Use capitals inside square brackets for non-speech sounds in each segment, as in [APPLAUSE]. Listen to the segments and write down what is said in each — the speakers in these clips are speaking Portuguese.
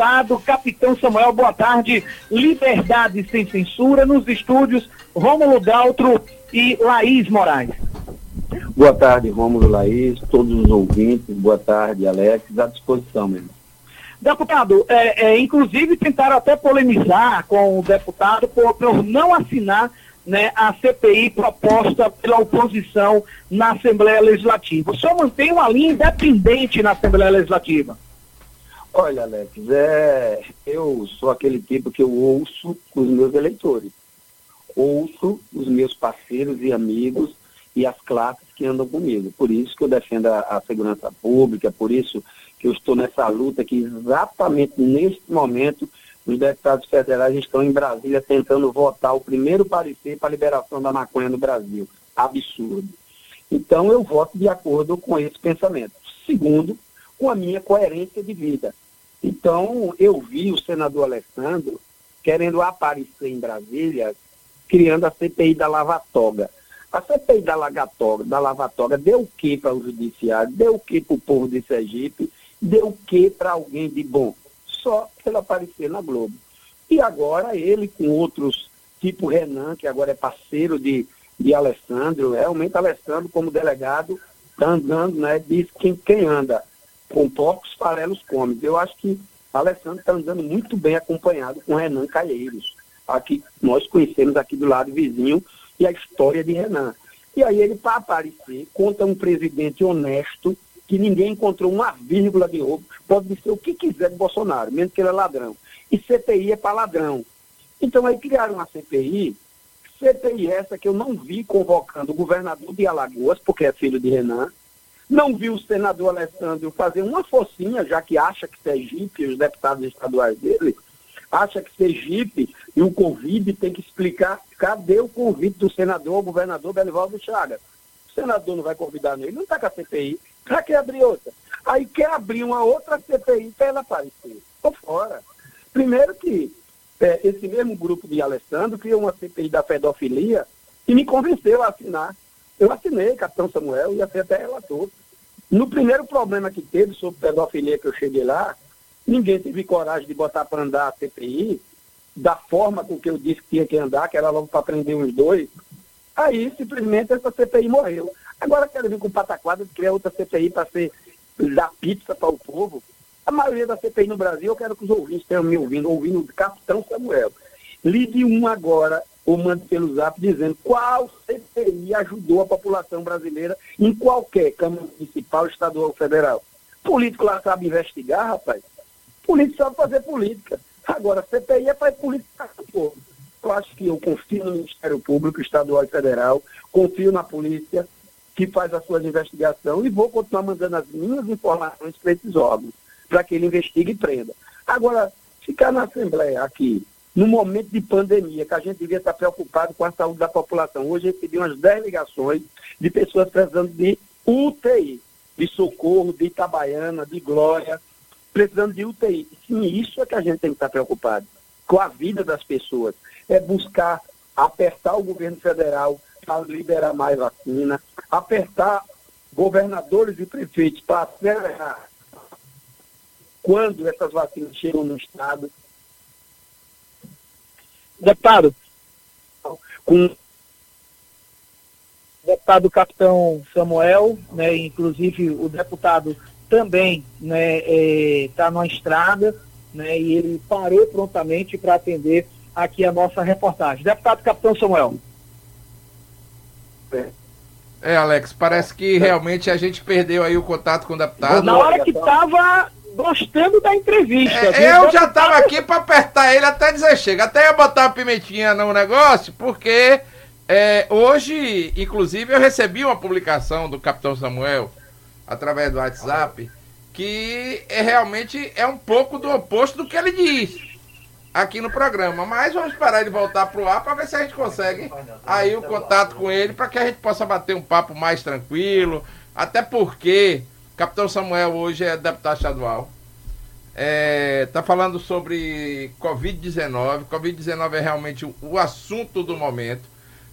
deputado Capitão Samuel, boa tarde. Liberdade sem censura nos estúdios Rômulo Daltro e Laís Moraes. Boa tarde, Rômulo Laís, todos os ouvintes, boa tarde, Alex, à disposição mesmo. Deputado, é, é, inclusive tentaram até polemizar com o deputado por, por não assinar né, a CPI proposta pela oposição na Assembleia Legislativa. O senhor mantém uma linha independente na Assembleia Legislativa? Olha, Alex, é, eu sou aquele tipo que eu ouço os meus eleitores. Ouço os meus parceiros e amigos e as classes que andam comigo. Por isso que eu defendo a, a segurança pública, por isso que eu estou nessa luta que exatamente neste momento os deputados federais estão em Brasília tentando votar o primeiro parecer para a liberação da maconha no Brasil. Absurdo. Então eu voto de acordo com esse pensamento. Segundo, com a minha coerência de vida. Então eu vi o senador Alessandro querendo aparecer em Brasília, criando a CPI da Lavatoga. A CPI da, Lagatoga, da Lavatoga deu o que para o judiciário? Deu o que para o povo de Sergipe? Deu o que para alguém de bom? Só pelo aparecer na Globo. E agora ele com outros, tipo Renan, que agora é parceiro de, de Alessandro, realmente Alessandro como delegado está andando, né? Diz quem, quem anda com poucos farelos come. Eu acho que Alessandro está andando muito bem acompanhado com Renan Calheiros. Aqui, nós conhecemos aqui do lado vizinho, e a história de Renan. E aí ele, para aparecer, conta um presidente honesto, que ninguém encontrou uma vírgula de roubo, pode ser o que quiser de Bolsonaro, mesmo que ele é ladrão. E CPI é para ladrão. Então aí criaram uma CPI, CPI essa que eu não vi convocando o governador de Alagoas, porque é filho de Renan, não vi o senador Alessandro fazer uma focinha, já que acha que Sergipe, os deputados estaduais dele, acha que Sergipe e o Covid tem que explicar cadê o convite do senador, governador Belivaldo Chagas. O senador não vai convidar ele, não está com a CPI. Para que abrir outra? Aí quer abrir uma outra CPI para ela aparecer. Estou fora. Primeiro que é, esse mesmo grupo de Alessandro criou uma CPI da pedofilia e me convenceu a assinar. Eu assinei, capitão Samuel, e até relator. No primeiro problema que teve sobre pedofilia que eu cheguei lá, Ninguém teve coragem de botar para andar a CPI da forma com que eu disse que tinha que andar, que era logo para prender uns dois. Aí, simplesmente, essa CPI morreu. Agora quero vir com pataquada de criar outra CPI para ser dar pizza para o povo. A maioria da CPI no Brasil, eu quero que os ouvintes tenham me ouvindo, ouvindo o capitão Samuel. Ligue um agora, ou mande pelo zap, dizendo qual CPI ajudou a população brasileira em qualquer Câmara Municipal, Estadual ou Federal. Político lá sabe investigar, rapaz. Político sabe fazer política. Agora, CPI é para política povo. Eu acho que eu confio no Ministério Público, Estadual e Federal, confio na polícia, que faz as suas investigações, e vou continuar mandando as minhas informações para esses órgãos, para que ele investigue e prenda. Agora, ficar na Assembleia aqui, no momento de pandemia, que a gente devia estar preocupado com a saúde da população. Hoje recebi umas 10 ligações de pessoas precisando de UTI, de socorro, de Itabaiana, de Glória, precisando de UTI. Sim, isso é que a gente tem que estar preocupado, com a vida das pessoas. É buscar apertar o governo federal para liberar mais vacina, apertar governadores e prefeitos para acelerar quando essas vacinas chegam no Estado. Deputado, com deputado capitão Samuel, né, inclusive o deputado também está né, é, tá numa estrada né, e ele parou prontamente para atender aqui a nossa reportagem. Deputado Capitão Samuel. É, Alex, parece que realmente a gente perdeu aí o contato com o deputado. Na hora que estava gostando da entrevista. É, eu já estava aqui para apertar ele até dizer chega. Até ia botar uma pimentinha no negócio, porque é, hoje, inclusive, eu recebi uma publicação do Capitão Samuel através do WhatsApp, que é realmente é um pouco do oposto do que ele diz aqui no programa. Mas vamos esperar ele voltar para o ar para ver se a gente consegue aí o contato com ele para que a gente possa bater um papo mais tranquilo. Até porque Capitão Samuel hoje é deputado estadual. Está é, falando sobre Covid-19. Covid-19 é realmente o, o assunto do momento.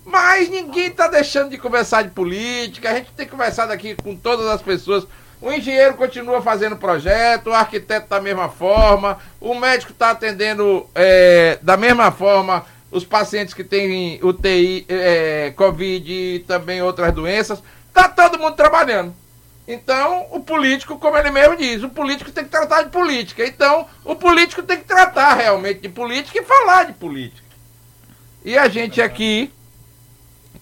Mas ninguém está deixando de conversar de política. A gente tem conversado aqui com todas as pessoas O engenheiro continua fazendo projeto, o arquiteto da mesma forma, o médico está atendendo é, da mesma forma os pacientes que têm UTI, é, Covid e também outras doenças. Está todo mundo trabalhando. Então, o político, como ele mesmo diz, o político tem que tratar de política. Então, o político tem que tratar realmente de política e falar de política. E a gente aqui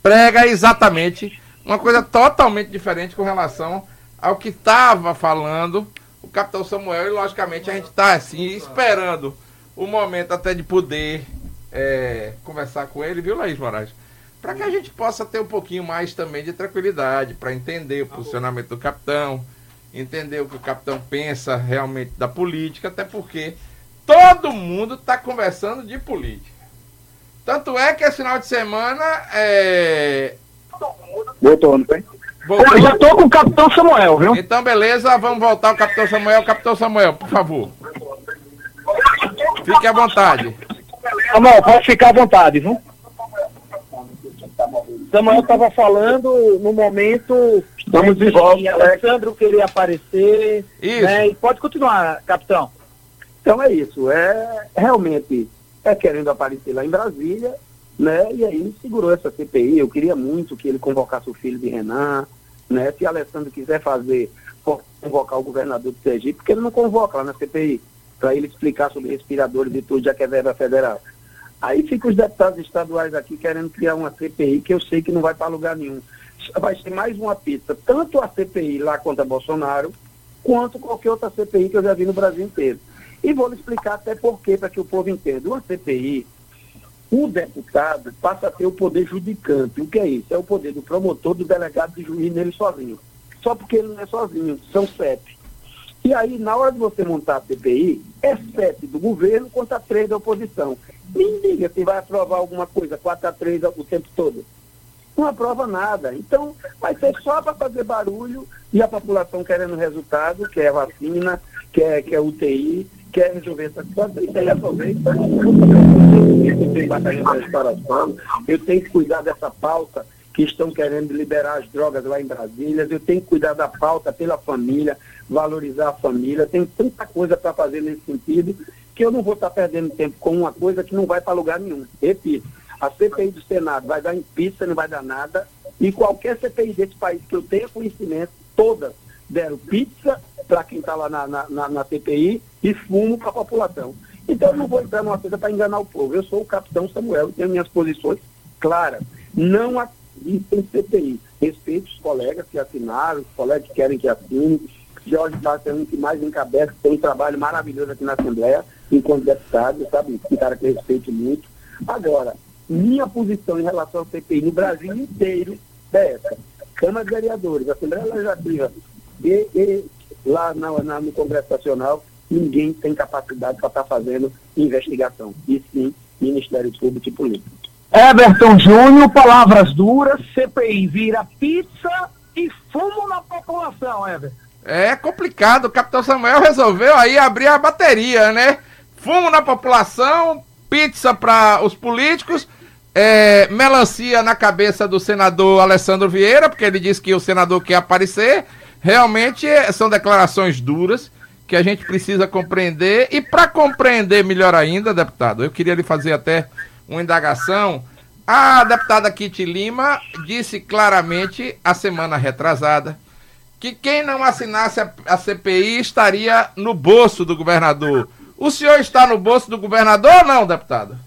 prega exatamente uma coisa totalmente diferente com relação ao que estava falando o capitão Samuel. E, logicamente, a gente está assim, esperando o momento até de poder é, conversar com ele, viu, Laís Moraes? Para que a gente possa ter um pouquinho mais também de tranquilidade, para entender o posicionamento do capitão, entender o que o capitão pensa realmente da política, até porque todo mundo está conversando de política. Tanto é que esse final de semana é. Voltou, não tem? Voltou. Eu já tô com o capitão Samuel, viu? Então, beleza, vamos voltar ao capitão Samuel. Capitão Samuel, por favor. Fique à vontade. Samuel, pode ficar à vontade, viu? Samuel estava falando no momento. Estamos de volta. Alessandro queria aparecer. Isso. Né? E pode continuar, capitão. Então é isso. É realmente é querendo aparecer lá em Brasília, né? E aí segurou essa CPI. Eu queria muito que ele convocasse o filho de Renan, né? Se Alessandro quiser fazer, convocar o governador do Sergipe, porque ele não convoca lá na CPI, para ele explicar sobre respiradores e tudo, já que é verba federal. Aí ficam os deputados estaduais aqui querendo criar uma CPI que eu sei que não vai para lugar nenhum. Vai ser mais uma pista, tanto a CPI lá contra Bolsonaro, quanto qualquer outra CPI que eu já vi no Brasil inteiro. E vou lhe explicar até por quê, para que o povo entenda. Uma CPI, o deputado passa a ter o poder judicante. O que é isso? É o poder do promotor, do delegado, do juiz nele sozinho. Só porque ele não é sozinho, são sete. E aí, na hora de você montar a CPI, é sete do governo contra três da oposição. Me diga se vai aprovar alguma coisa, 4 a 3 o tempo todo. Não aprova nada. Então, vai ser só para fazer barulho e a população querendo resultado, quer vacina, quer, quer UTI, quer resolver essa situação. E aí resolver. Eu tenho batalhão de restauração, eu tenho que cuidar dessa pauta que estão querendo liberar as drogas lá em Brasília, eu tenho que cuidar da pauta pela família, valorizar a família, tem tanta coisa para fazer nesse sentido que eu não vou estar perdendo tempo com uma coisa que não vai para lugar nenhum. Repito, a CPI do Senado vai dar em pista, não vai dar nada, e qualquer CPI desse país que eu tenha conhecimento, todas deram pizza para quem está lá na, na, na, CPI e fumo para a população. Então eu não vou entrar numa coisa para enganar o povo. Eu sou o capitão Samuel e tenho minhas posições claras. Não isso tem CPI. Respeito os colegas que assinaram, os colegas que querem que assinem. Jorge Barcelona, que mais encabeça, tem um trabalho maravilhoso aqui na Assembleia, enquanto deputado, sabe? Um cara que eu respeito muito. Agora, minha posição em relação ao CPI no Brasil inteiro é essa. Câmara de Vereadores, Assembleia Legislativa e, e lá na, na, no Congresso Nacional, ninguém tem capacidade para estar tá fazendo investigação. E sim, Ministério Público e Político. Everton Júnior, palavras duras, CPI vira pizza e fumo na população, Everton. É complicado, o Capitão Samuel resolveu aí abrir a bateria, né? Fumo na população, pizza para os políticos, é, melancia na cabeça do senador Alessandro Vieira, porque ele disse que o senador quer aparecer. Realmente é, são declarações duras que a gente precisa compreender. E para compreender melhor ainda, deputado, eu queria lhe fazer até uma indagação. A deputada Kitty Lima disse claramente, a semana retrasada, que quem não assinasse a, CPI estaria no bolso do governador. O senhor está no bolso do governador ou não, deputada?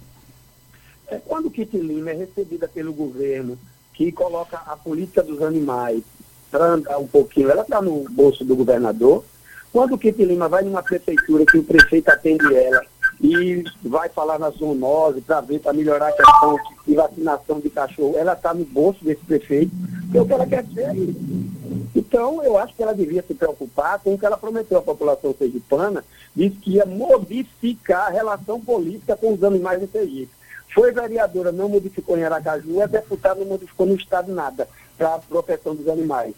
É, quando Kitty Lima é recebida pelo governo, que coloca a política dos animais para andar um pouquinho, ela está no bolso do governador. Quando Kitty Lima vai numa prefeitura que o prefeito atende ela e vai falar na zoonose para ver, para melhorar a questão de vacinação de cachorro. Ela está no bolso desse prefeito, porque o que ela quer ser é isso. Então, eu acho que ela devia se preocupar com o que ela prometeu à população sergipana, disse que ia modificar a relação política com os animais do Sergipe. Foi vereadora, não modificou em Aracaju, é deputada, não modificou no Estado nada para a proteção dos animais.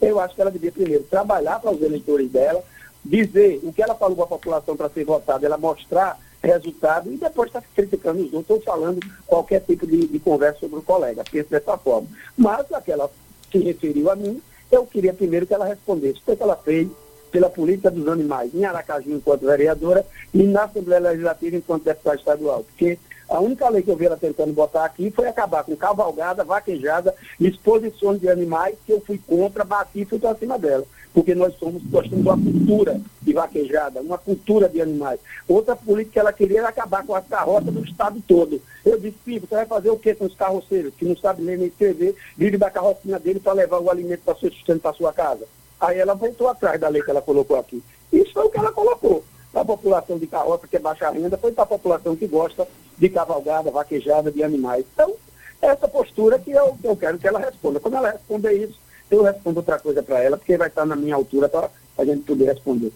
Eu acho que ela devia primeiro trabalhar para os eleitores dela, dizer o que ela falou para a população para ser votada, ela mostrar resultado e depois está criticando os outros ou falando qualquer tipo de, de, conversa sobre o colega. Penso dessa forma. Mas aquela se referiu a mim, Eu queria primeiro que ela respondesse o que ela fez pela política dos animais em Aracaju enquanto vereadora e na Assembleia Legislativa enquanto deputada estadual. Porque a única lei que eu vi ela tentando botar aqui foi acabar com cavalgada, vaquejada, exposições de animais que eu fui contra, bati e fui para cima dela. Porque nós somos, nós temos uma cultura de vaquejada, uma cultura de animais. Outra política que ela queria era acabar com as carroças do estado todo. Eu disse, filho, você vai fazer o quê com os carroceiros, que não sabem nem escrever, vive da carrocinha dele para levar o alimento para seu sustento para sua casa? Aí ela voltou atrás da lei que ela colocou aqui. Isso foi o que ela colocou. Para a população de carroça, que é baixa renda, foi para a população que gosta de cavalgada, vaquejada de animais. Então, essa postura que eu, eu quero que ela responda. Quando ela responder isso, eu respondo outra coisa para ela, porque vai estar na minha altura para a gente poder responder.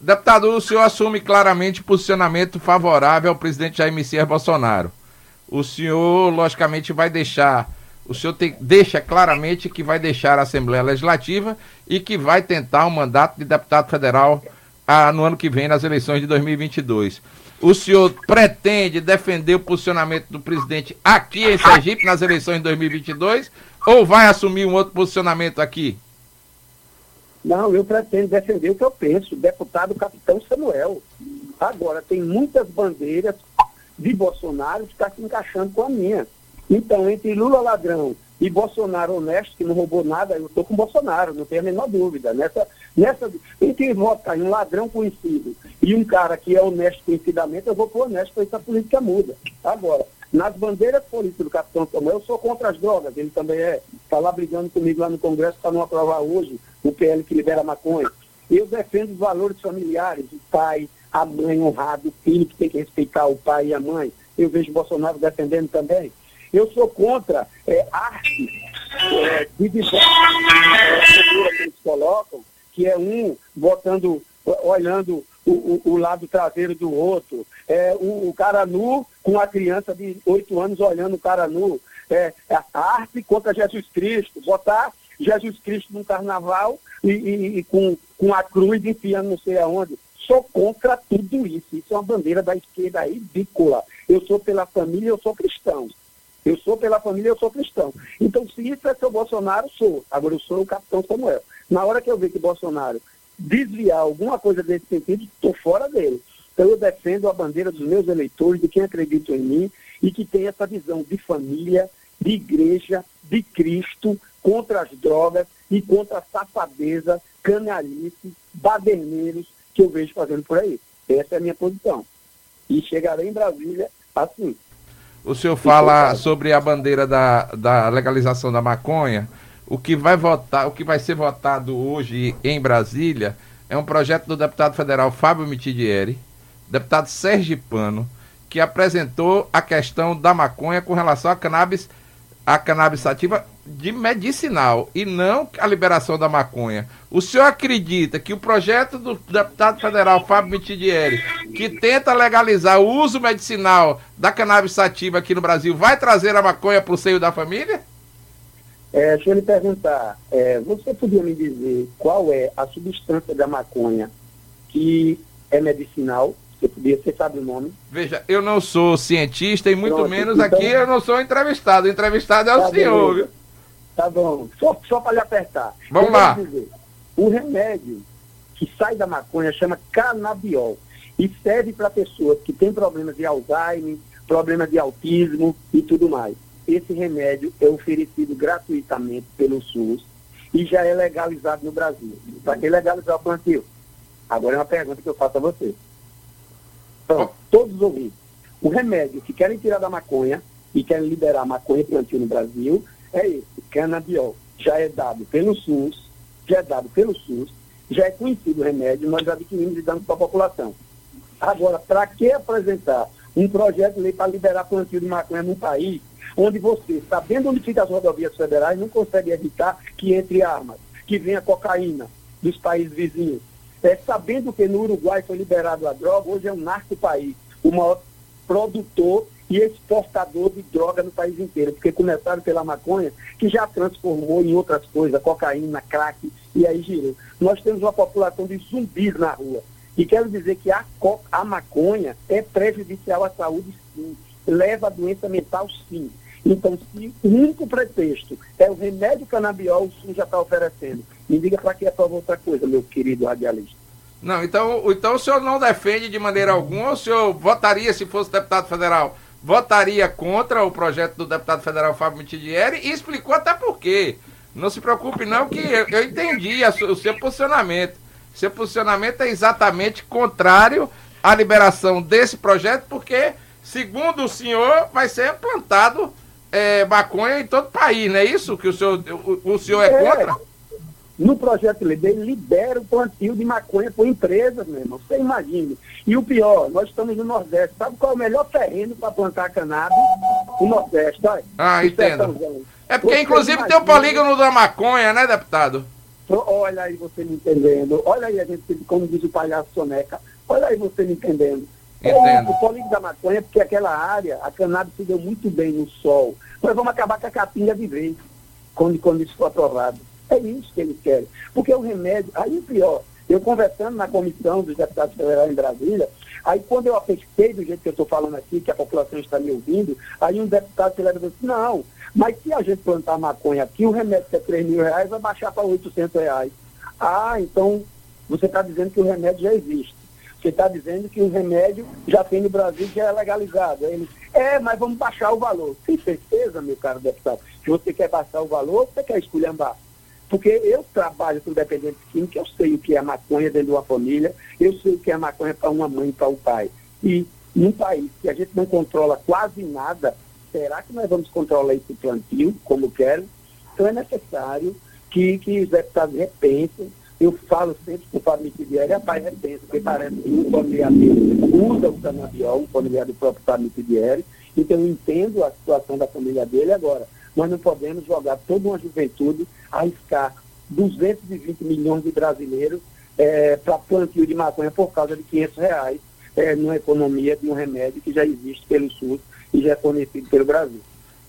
Deputado, o senhor assume claramente posicionamento favorável ao presidente Jair Messias Bolsonaro. O senhor, logicamente, vai deixar, o senhor deixa claramente que vai deixar a Assembleia Legislativa e que vai tentar um mandato de deputado federal ah, no ano que vem, nas eleições de 2022. O senhor pretende defender o posicionamento do presidente aqui em Sergipe nas eleições de 2022 ou vai assumir um outro posicionamento aqui? Não, eu pretendo defender o que eu penso, deputado capitão Samuel. Agora, tem muitas bandeiras de Bolsonaro que estão tá se encaixando com a minha. Então, entre Lula ladrão e Bolsonaro honesto, que não roubou nada, eu estou com Bolsonaro, não tenho a menor dúvida. Nessa, nessa, entre votar em um ladrão conhecido e um cara que é honesto conhecidamente, eu vou por honesto para essa política muda. Agora, nas bandeiras políticas do capitão Samuel, eu sou contra as drogas, ele também é. Está lá brigando comigo lá no Congresso para não aprovar hoje o PL que libera maconha. Eu defendo os valores familiares, o pai, a mãe honrado, o filho que tem que respeitar o pai e a mãe. Eu vejo Bolsonaro defendendo também. Eu sou contra é, arte é, de diversas é, que eles colocam, que é um botando, olhando o, o, o lado traseiro do outro, é, o, o, cara nu com a criança de oito anos olhando o cara nu, é, é, a arte contra Jesus Cristo, botar Jesus Cristo num carnaval e, e, e com, com a cruz enfiando não sei aonde. Sou contra tudo isso. Isso é uma bandeira da esquerda ridícula. Eu sou pela família, eu sou cristão. Eu sou pela família, eu sou cristão. Então, se isso é seu Bolsonaro, sou. Agora, eu sou o capitão Samuel. Na hora que eu ver que Bolsonaro desviar alguma coisa desse sentido, estou fora dele. Então, eu defendo a bandeira dos meus eleitores, de quem acredita em mim e que tem essa visão de família, de igreja, de Cristo, contra as drogas e contra a safadeza, canalice, baderneiros que eu vejo fazendo por aí. Essa é a minha posição. E chegarei em Brasília assim. O senhor fala sobre a bandeira da, da legalização da maconha. O que vai votar, o que vai ser votado hoje em Brasília é um projeto do deputado federal Fábio Mitidieri, deputado Pano, que apresentou a questão da maconha com relação à cannabis, a cannabis sativa de medicinal e não a liberação da maconha. O senhor acredita que o projeto do deputado federal Fábio Mitidieri, que tenta legalizar o uso medicinal da cannabis sativa aqui no Brasil, vai trazer a maconha para o seio da família? É, deixa eu lhe perguntar, é, você podia me dizer qual é a substância da maconha que é medicinal? Você podia, você sabe o nome? Veja, eu não sou cientista e muito Pronto, menos então... aqui eu não sou entrevistado. O entrevistado é o tá senhor, viu? Tá bom. Só, só para lhe apertar. Vamos lá. Dizer, o remédio que sai da maconha chama canabiol e serve para pessoas que têm problemas de Alzheimer, problemas de autismo e tudo mais. Esse remédio é oferecido gratuitamente pelo SUS e já é legalizado no Brasil. Para que legalizar o plantio? Agora é uma pergunta que eu faço a você. Então, todos os ouvintes. O remédio que querem tirar da maconha e querem liberar maconha plantio no Brasil é esse, canabiol. Já é dado pelo SUS, já é dado pelo SUS, já é conhecido o remédio, nós adquirimos e damos para a população. Agora, para que apresentar um projeto de lei para liberar plantio de maconha num país onde você, sabendo onde ficam as rodovias federais, não consegue evitar que entre armas, que venha cocaína dos países vizinhos. É, sabendo que no Uruguai foi liberado a droga, hoje é um narco país, o maior produtor e exportador de droga no país inteiro, porque começaram pela maconha, que já transformou em outras coisas, cocaína, crack, e aí girou. Nós temos uma população de zumbis na rua. E quero dizer que a, a maconha é prejudicial à saúde, sim. Leva a doença mental, sim. Então, se o único pretexto é o remédio canabiol, o SUS já está oferecendo. Me diga para que é para outra coisa, meu querido radialista. Não, então, então o senhor não defende de maneira alguma, o senhor votaria, se fosse deputado federal, votaria contra o projeto do deputado federal Fábio Mitidieri e explicou até por quê. Não se preocupe não que eu, eu entendi a, o seu posicionamento. Seu posicionamento é exatamente contrário à liberação desse projeto, porque, segundo o senhor, vai ser plantado é, maconha em todo o país, não é isso que o senhor, o, o senhor é, é contra? No projeto de lei libera o plantio de maconha por empresas, meu irmão. Você imagine. E o pior, nós estamos no Nordeste. Sabe qual é o melhor terreno para plantar cannabis? O Nordeste, olha. Ah, entendo. É porque, você inclusive, imagina... tem o polígono da maconha, né, deputado? Olha aí você me entendendo. Olha aí a gente, como diz o palhaço Soneca. Olha aí você me entendendo. Entendo. O, o polígono da maconha, porque aquela área, a cannabis se deu muito bem no sol. Nós vamos acabar com a capinha de vez, quando, quando isso for aprovado. É isso que eles querem. Porque o remédio, aí o pior, eu conversando na comissão dos deputados federais em Brasília, aí quando eu afetei do jeito que eu estou falando aqui, que a população está me ouvindo, aí um deputado federal disse, não, mas se a gente plantar maconha aqui, o remédio que é 3 mil reais vai baixar para 800 reais. Ah, então você está dizendo que o remédio já existe. Você está dizendo que o remédio já tem no Brasil, já é legalizado. Aí ele, é, mas vamos baixar o valor. Tem certeza, meu caro deputado, que você quer baixar o valor você quer esculhambar? Porque eu trabalho com dependente químico, eu sei o que é maconha dentro de uma família, eu sei o que é maconha para uma mãe para um pai. E num país que a gente não controla quase nada, será que nós vamos controlar esse plantio como querem? Então é necessário que, que os deputados repensem. Eu falo sempre com o Mitidieri, rapaz, repensa, porque parece que um familiar dele usa o canabiol, um familiar do próprio Fábio Mitidieri, então eu entendo a situação da família dele agora. Nós não podemos jogar toda uma juventude, arriscar 220 milhões de brasileiros é, para plantio de maconha por causa de 500 reais é, numa economia de um remédio que já existe pelo SUS e já é conhecido pelo Brasil.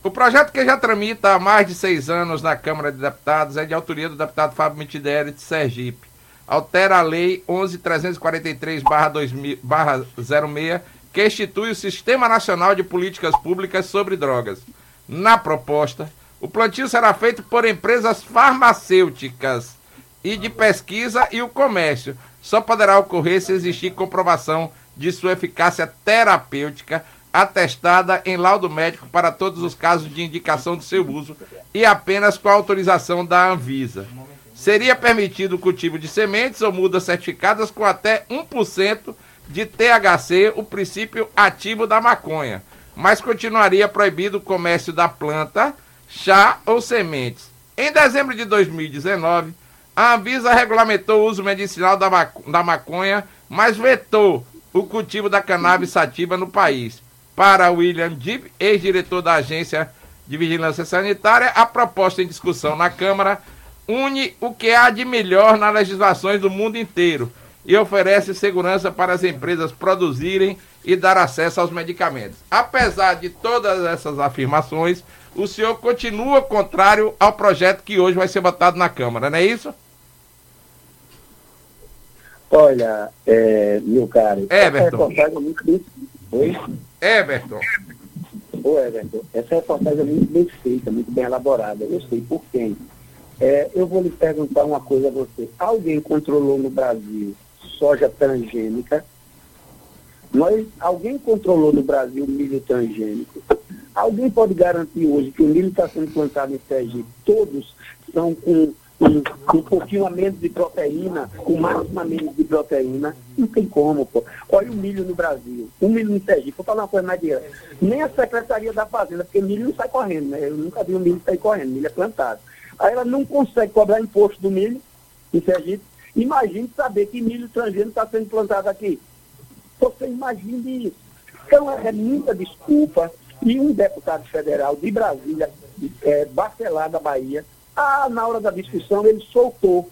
O projeto que já tramita há mais de seis anos na Câmara de Deputados é de autoria do deputado Fábio Mitidere de Sergipe. Altera a Lei 11.343-06, que institui o Sistema Nacional de Políticas Públicas sobre Drogas. Na proposta, o plantio será feito por empresas farmacêuticas e de pesquisa e o comércio. Só poderá ocorrer se existir comprovação de sua eficácia terapêutica atestada em laudo médico para todos os casos de indicação de seu uso e apenas com a autorização da Anvisa. Seria permitido o cultivo de sementes ou mudas certificadas com até 1% de THC, o princípio ativo da maconha mas continuaria proibido o comércio da planta, chá ou sementes. Em dezembro de 2019, a Anvisa regulamentou o uso medicinal da, da maconha, mas vetou o cultivo da cannabis sativa no país. Para William Dibb, ex-diretor da Agência de Vigilância Sanitária, a proposta em discussão na Câmara une o que há de melhor nas legislações do mundo inteiro e oferece segurança para as empresas produzirem e dar acesso aos medicamentos. Apesar de todas essas afirmações, o senhor continua contrário ao projeto que hoje vai ser votado na Câmara, não é isso? Olha, é, meu caro, é muito bem... Oi? Everton. Ô, Everton, essa reportagem é muito bem feita, muito bem elaborada. Eu sei por quem. É, eu vou lhe perguntar uma coisa a você. Alguém controlou no Brasil soja transgênica? Nós, alguém controlou no Brasil milho transgênico? Alguém pode garantir hoje que o milho está sendo plantado em Sergipe, todos são com um, um pouquinho a menos de proteína, com máximo a menos de proteína? Não tem como, pô. Olha o milho no Brasil, o milho em Sergipe, vou falar uma coisa mais direta. Nem a Secretaria da Fazenda, porque milho não sai correndo, né? Eu nunca vi o milho sair correndo, milho é plantado. Aí ela não consegue cobrar imposto do milho em Sergipe. Imagine saber que milho transgênico está sendo plantado aqui. Você imagine isso. Então é muita desculpa. E um deputado federal de Brasília, é, Bacelar da Bahia, ah, na hora da discussão ele soltou.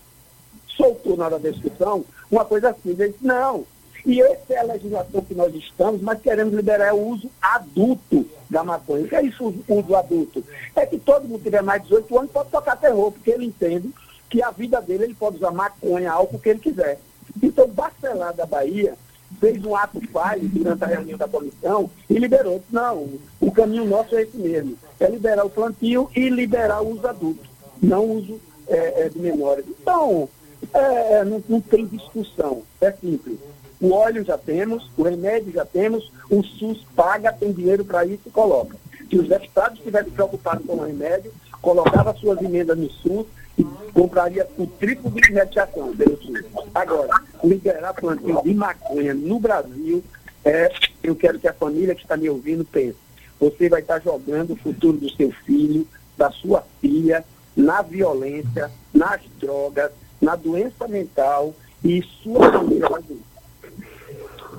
Soltou na hora da discussão uma coisa assim. Ele disse, não, e essa é a legislação que nós estamos, mas queremos liberar o uso adulto da maconha. O que é isso, o uso adulto? É que todo mundo que tiver mais de 18 anos pode tocar terror, porque ele entende que a vida dele ele pode usar maconha, álcool, que ele quiser. Então, Bacelar da Bahia fez um ato falho durante a reunião da comissão e liberou. Não, o caminho nosso é esse mesmo, é liberar o plantio e liberar o uso adulto, não uso é, é, de menores. Então, é, não, não tem discussão, é simples. O óleo já temos, o remédio já temos, o SUS paga, tem dinheiro para isso e coloca. Se os deputados estivessem preocupados com o remédio, colocava suas emendas no SUS e compraria o triplo de medicação pelo SUS. Agora, liberar plantio de maconha no Brasil, é, eu quero que a família que está me ouvindo pense. Você vai estar jogando o futuro do seu filho, da sua filha, na violência, nas drogas, na doença mental e sua família.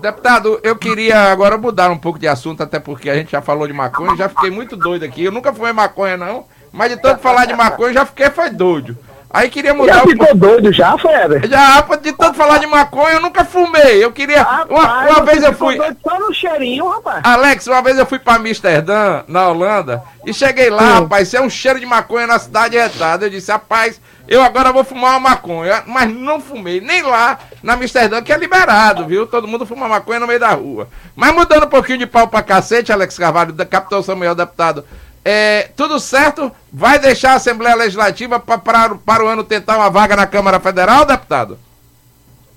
Deputado, eu queria agora mudar um pouco de assunto, até porque a gente já falou de maconha, já fiquei muito doido aqui. Eu nunca fumei maconha, não, mas de tanto falar de maconha, já fiquei foi doido. Aí queria mudar. Já ficou doido já, Feber? Já, de tanto falar de maconha, eu nunca fumei. Eu queria. Rapaz, uma, uma vez eu fui. Só no cheirinho, rapaz. Alex, uma vez eu fui pra Amsterdã, na Holanda, e cheguei lá, Sim. rapaz, isso é um cheiro de maconha na cidade retada. Eu disse, rapaz, eu agora vou fumar uma maconha. Mas não fumei, nem lá na Amsterdã, que é liberado, viu? Todo mundo fuma maconha no meio da rua. Mas mudando um pouquinho de pau pra cacete, Alex Carvalho, da Capitão Samuel, deputado. É, tudo certo? Vai deixar a Assembleia Legislativa pra, para o ano tentar uma vaga na Câmara Federal, deputado?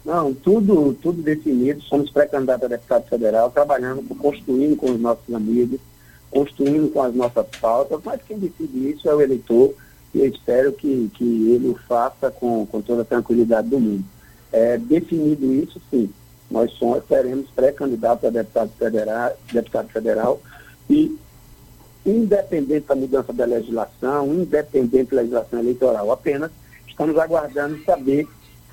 Não, tudo, tudo definido. Somos pré-candidatos a deputado federal, trabalhando, construindo com os nossos amigos, construindo com as nossas pautas, mas quem decide isso é o eleitor e eu espero que, que ele o faça com, com toda a tranquilidade do mundo. É, definido isso, sim, nós somos, seremos pré-candidatos a deputado federal, deputado federal e independente da mudança da legislação, independente da legislação eleitoral, apenas estamos aguardando saber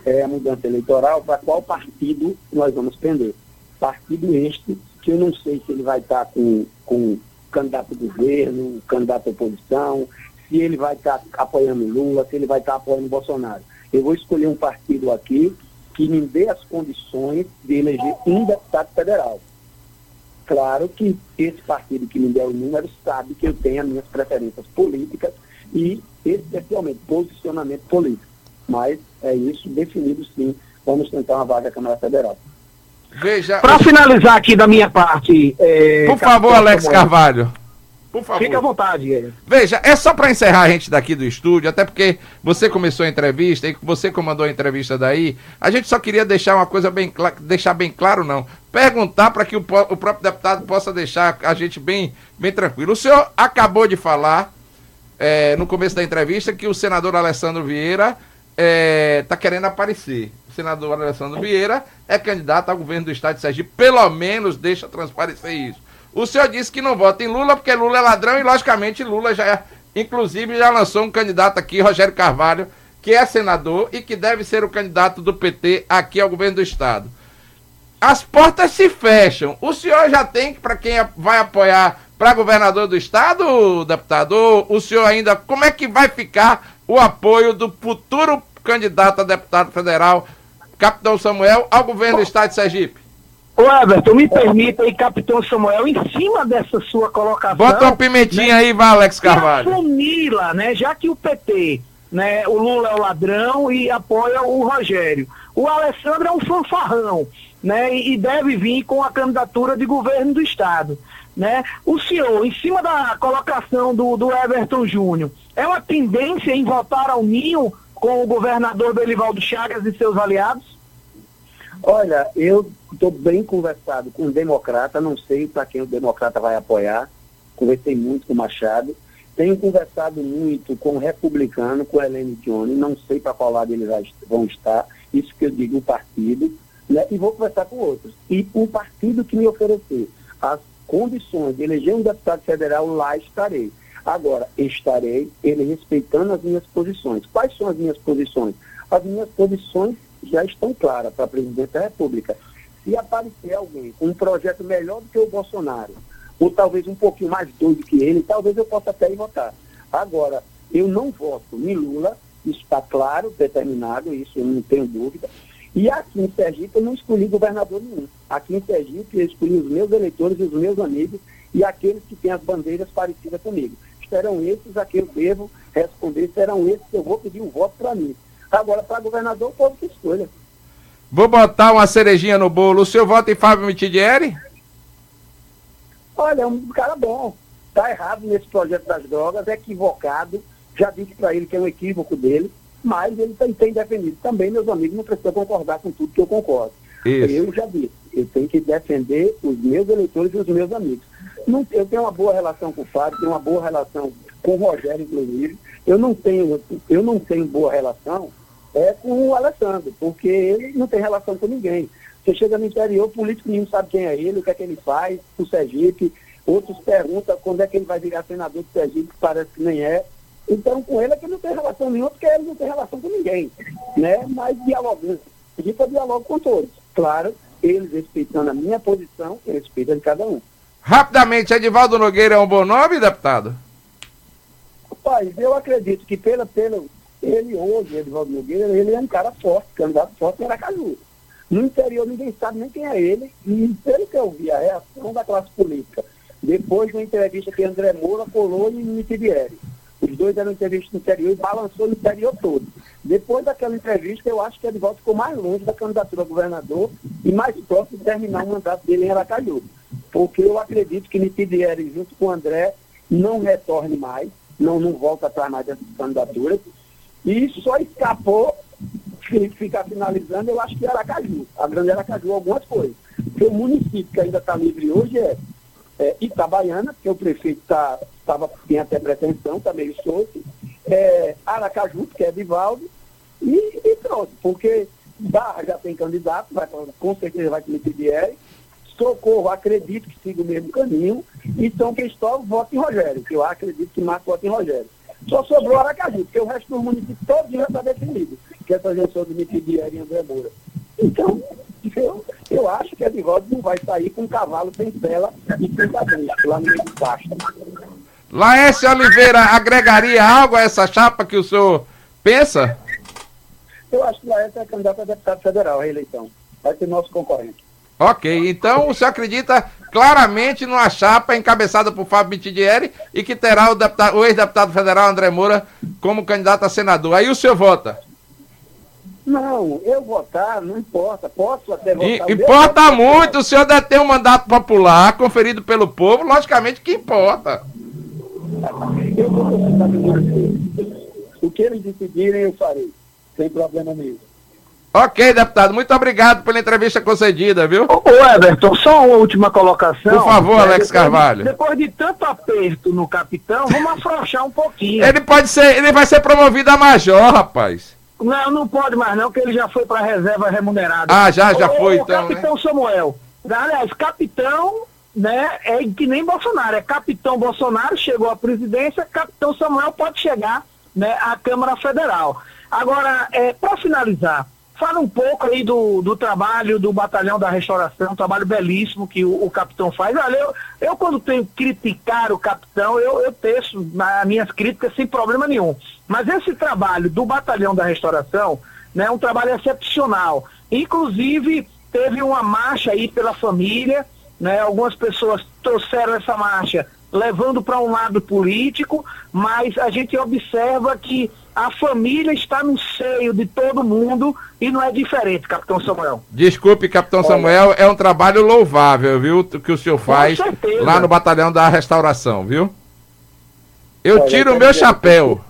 é, a mudança eleitoral para qual partido nós vamos prender. Partido este, que eu não sei se ele vai estar com, com candidato do governo, candidato oposição, se ele vai estar apoiando Lula, se ele vai estar apoiando Bolsonaro. Eu vou escolher um partido aqui que me dê as condições de eleger um deputado federal. Claro que esse partido que me der o número sabe que eu tenho as minhas preferências políticas e, especialmente, posicionamento político. Mas é isso, definido sim, vamos tentar uma vaga à Câmara Federal. Veja. Para finalizar aqui da minha parte. É, Por favor, Alex Carvalho. Por favor. Fique à vontade. Veja, é só para encerrar a gente daqui do estúdio, até porque você começou a entrevista e você comandou a entrevista daí. A gente só queria deixar uma coisa bem clara, deixar bem claro, não. Perguntar para que o, o, próprio deputado possa deixar a gente bem, bem tranquilo. O senhor acabou de falar é, no começo da entrevista que o senador Alessandro Vieira está é, tá querendo aparecer. O senador Alessandro Vieira é candidato ao governo do estado de Sergipe, pelo menos deixa transparecer isso. O senhor disse que não vota em Lula porque Lula é ladrão e, logicamente, Lula já, é, inclusive, já lançou um candidato aqui, Rogério Carvalho, que é senador e que deve ser o candidato do PT aqui ao governo do Estado. As portas se fecham. O senhor já tem, para quem vai apoiar para governador do Estado, deputado? O senhor ainda. Como é que vai ficar o apoio do futuro candidato a deputado federal, Capitão Samuel, ao governo do Estado de Sergipe? Ô Everton, me permita aí, Capitão Samuel, em cima dessa sua colocação. Bota uma pimentinha né, aí, vai, Alex Carvalho. Assumi-la, né? Já que o PT, né, o Lula é o ladrão e apoia o Rogério. O Alessandro é um fanfarrão, né? E, e deve vir com a candidatura de governo do Estado. Né? O senhor, em cima da colocação do, do Everton Júnior, é uma tendência em votar ao ninho com o governador Belivaldo Chagas e seus aliados? Olha, eu estou bem conversado com o democrata, não sei para quem o democrata vai apoiar. Conversei muito com o Machado. Tenho conversado muito com o republicano, com o Helene Johnny, não sei para qual lado eles vão estar, isso que eu digo o partido, né? e vou conversar com outros. E o partido que me oferecer as condições de eleger um deputado federal, lá estarei. Agora, estarei ele respeitando as minhas posições. Quais são as minhas posições? As minhas posições já estão claras para a presidente da República. Se aparecer alguém com um projeto melhor do que o Bolsonaro, ou talvez um pouquinho mais doido que ele, talvez eu possa até ir votar. Agora, eu não voto em Lula, isso está claro, determinado, isso eu não tenho dúvida. E aqui em Sergipe eu não escolhi governador nenhum. Aqui em Sergipe eu escolhi os meus eleitores e os meus amigos e aqueles que têm as bandeiras parecidas comigo. Serão esses a que eu devo responder, serão esses que eu vou pedir um voto para mim. Agora, para governador, o povo que escolha. Vou botar uma cerejinha no bolo. O senhor vota em Fábio Mitidieri? Olha, é um cara bom. Está errado nesse projeto das drogas, é equivocado. Já disse para ele que é um equívoco dele, mas ele tem, tem defendido. Também, meus amigos, não precisam concordar com tudo que eu concordo. Isso. Eu já disse, eu tenho que defender os meus eleitores e os meus amigos. Não, eu tenho uma boa relação com o Fábio, tenho uma boa relação com o Rogério, inclusive. Eu não tenho, eu não tenho boa relação é com o Alessandro, porque ele não tem relação com ninguém. Você chega no interior, o político nenhum sabe quem é ele, o que é que ele faz, o Sergipe. Outros perguntam quando é que ele vai virar senador do Sergipe, que parece que nem é. Então, com ele é que não tem relação nenhuma, porque ele não tem relação com ninguém. Né? Mas dialogando. Pedir para diálogo com todos. Claro, eles respeitando a minha posição e respeito de cada um. Rapidamente, Edivaldo Nogueira é um bom nome, deputado? Rapaz, eu acredito que pela, pela, ele hoje, Edivaldo Nogueira, ele é um cara forte, candidato forte em Aracaju. No interior ninguém sabe nem quem é ele, e pelo que eu vi, a reação da classe política, depois de uma entrevista que André Moura colou em Mitibieri. Os dois deram entrevista no interior e balançou o interior todo. Depois daquela entrevista, eu acho que Edivaldo ficou mais longe da candidatura a governador e mais próximo de terminar o mandato dele em Aracaju. Porque eu acredito que Mitibieri, junto com André, não retorne mais, não, não volta atrás mais dessas candidaturas. E só escapou, ficar finalizando, eu acho que Aracaju, a Grande Aracaju, algumas coisas. Porque o município que ainda está livre hoje é, é Itabaiana, que o prefeito tá, tava, tem até pretensão, está meio solto, é, Aracaju, que é Vivaldo, e, e pronto, porque Barra já tem candidato, vai, com certeza vai ter Bieri, Socorro, acredito que siga o mesmo caminho, e São Cristóvão vota em Rogério, que eu acredito que mais vota em Rogério. Só sobrou Aracaju, porque o resto dos municípios todos já está definido, que essa gestão do Mitibieri e André Moura. Então, eu, eu acho que a Edivaldo não vai sair com um cavalo sem tela e sem cabresto, lá no meio do pasto. Laércio Oliveira agregaria algo a essa chapa que o senhor pensa? Eu acho que Laércio é candidato a deputado federal, a reeleição. Vai ser nosso concorrente. Ok, então o senhor acredita claramente numa chapa encabeçada por Fábio Mitidieri e que terá o, o ex-deputado federal André Moura como candidato a senador. Aí o senhor vota? Não, eu votar não importa. Posso até votar. importa muito. O senhor deve ter um mandato popular conferido pelo povo, logicamente que importa. Eu vou O que eles decidirem, eu farei. Sem problema nenhum. Ok, deputado, muito obrigado pela entrevista concedida, viu? Ô, Everton, só uma última colocação. Por favor, né, Alex Carvalho. Depois de tanto aperto no capitão, vamos afrouxar um pouquinho. Ele pode ser, ele vai ser promovido a major, rapaz. Não, não pode mais não, porque ele já foi para reserva remunerada. Ah, já, já ô, foi ô, então, Capitão né? Samuel. Aliás, capitão, né, é que nem Bolsonaro, é capitão Bolsonaro, chegou à presidência, capitão Samuel pode chegar, né, à Câmara Federal. Agora, é, para finalizar, Fala um pouco aí do, do trabalho do Batalhão da Restauração, um trabalho belíssimo que o, o capitão faz. Olha, eu, eu quando tenho que criticar o capitão, eu, eu teço nas minhas críticas sem problema nenhum. Mas esse trabalho do Batalhão da Restauração né, é um trabalho excepcional. Inclusive, teve uma marcha aí pela família, né, algumas pessoas trouxeram essa marcha levando para um lado político, mas a gente observa que a família está no seio de todo mundo e não é diferente, Capitão Samuel. Desculpe, Capitão Samuel, é um trabalho louvável, viu, que o senhor faz lá no Batalhão da Restauração, viu? Eu tiro o meu chapéu.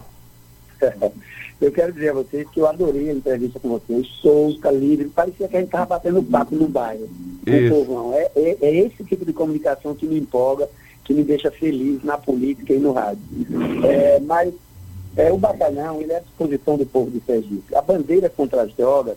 [LAUGHS] Eu quero dizer a vocês que eu adorei a entrevista com vocês, solta, livre, parecia que a gente estava batendo papo no bairro. Isso. É, é, é esse tipo de comunicação que me empolga, que me deixa feliz na política e no rádio. É, mas é, o batalhão ele é à disposição do povo de Sergipe. A bandeira contra as drogas,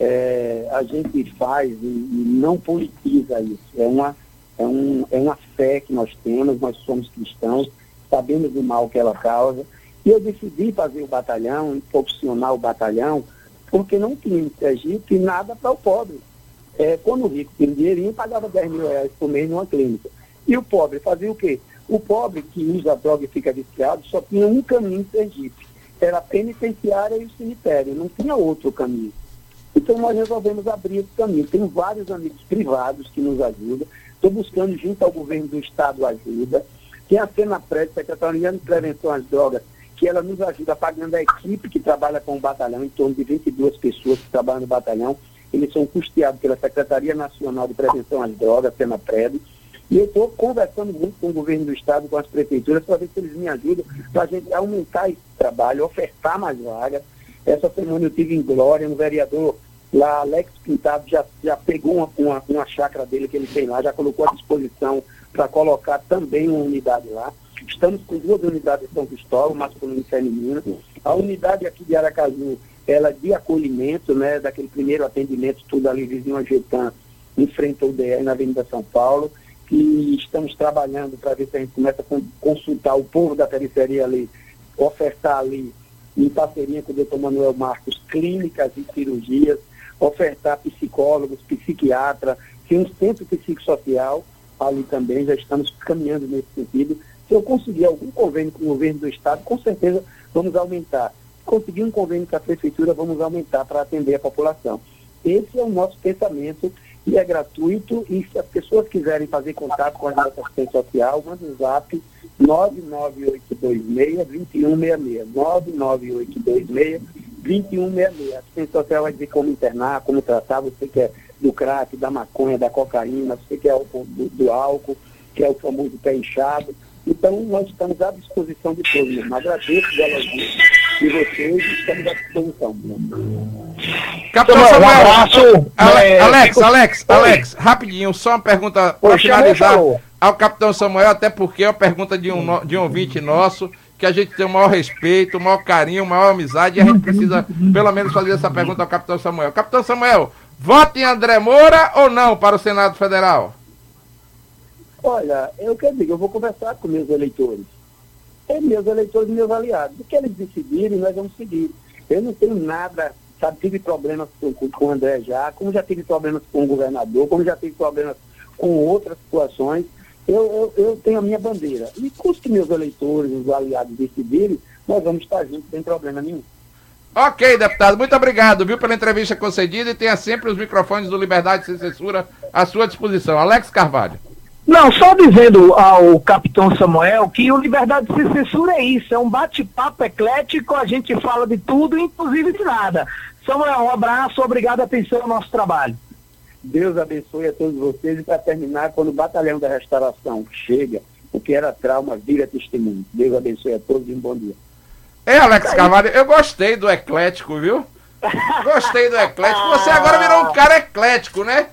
é, a gente faz e, e, não politiza isso. É uma, é, um, é uma fé que nós temos, nós somos cristãos, sabemos do mal que ela causa. E eu decidi fazer o batalhão, profissional o batalhão, porque não tinha em Sergipe nada para o pobre. É, quando o rico tinha dinheirinho, pagava 10 mil reais por mês numa clínica. E o pobre fazia o quê? O pobre que usa droga e fica viciado só tinha um caminho em Sergipe. Era a penitenciária e o cemitério, não tinha outro caminho. Então nós resolvemos abrir esse caminho. Tem vários amigos privados que nos ajudam. Estou buscando junto ao governo do estado ajuda. Tem a Senapred, Secretaria de Prevenção às Drogas, que ela nos ajuda pagando a equipe que trabalha com o batalhão, em torno de 22 pessoas que trabalham no batalhão, eles são custeados pela Secretaria Nacional de Prevenção às Drogas, SENAPRED, e eu estou conversando muito com o governo do estado, com as prefeituras, para ver se eles me ajudam para a gente aumentar esse trabalho, ofertar mais vagas. Essa semana eu tive em Glória, um vereador lá, Alex Pintado, já, já pegou uma, uma, uma chácara dele que ele tem lá, já colocou à disposição para colocar também uma unidade lá. Estamos com duas unidades em São Cristóvão, masculino e feminino. A unidade aqui de Aracaju, ela é de acolhimento, né, daquele primeiro atendimento, tudo ali vizinho a Getã, em frente ao DR, na Avenida São Paulo que estamos trabalhando para ver se a gente começa a consultar o povo da periferia ali, ofertar ali, em parceria com o doutor Manuel Marcos, clínicas e cirurgias, ofertar psicólogos, psiquiatra, tem um centro psicossocial ali também, já estamos caminhando nesse sentido. Se eu conseguir algum convênio com o governo do Estado, com certeza vamos aumentar. Se conseguir um convênio com a Prefeitura, vamos aumentar para atender a população. Esse é o nosso pensamento e é gratuito. E se as pessoas quiserem fazer contato com a nossa assistente social, manda um zap 99826-2166. 99826-2166. A assistente social vai dizer como internar, como tratar. Você que é do crack, da maconha, da cocaína, você que é do, do álcool, que é o famoso pé inchado. Então, nós estamos à disposição de todos. Agradeço, Dialogia, e vocês estamos à disposição. Capitão Samuel, um abraço. É, Alex, Alex, Alex, rapidinho, só uma pergunta para finalizar ao Capitão Samuel, até porque é uma pergunta de um, de um ouvinte nosso, que a gente tem o maior respeito, o maior carinho, a maior amizade, e a gente precisa, pelo menos, fazer essa pergunta ao Capitão Samuel. Capitão Samuel, vote em André Moura ou não para o Senado Federal? Olha, eu quero dizer, eu vou conversar com meus eleitores. É meus eleitores e meus aliados. O que eles decidirem, nós vamos seguir. Eu não tenho nada sabe, tive problemas com, com o André já, como já tive problemas com o governador, como já tive problemas com outras situações, eu, eu, eu tenho a minha bandeira. E que meus eleitores, os aliados decidirem, nós vamos estar juntos sem problema nenhum. Ok, deputado, muito obrigado, viu, pela entrevista concedida e tenha sempre os microfones do Liberdade Sem Censura à sua disposição. Alex Carvalho. Não, só dizendo ao capitão Samuel que o Liberdade Sem Censura é isso, é um bate-papo eclético, a gente fala de tudo, inclusive de nada. Samuel, um abraço, obrigado a atenção ao nosso trabalho. Deus abençoe a todos vocês e para terminar, quando o Batalhão da Restauração chega, o que era trauma vira testemunho. Deus abençoe a todos e um bom dia. É, Alex Carvalho, eu gostei do eclético, viu? Gostei do eclético. Você agora virou um cara eclético, né?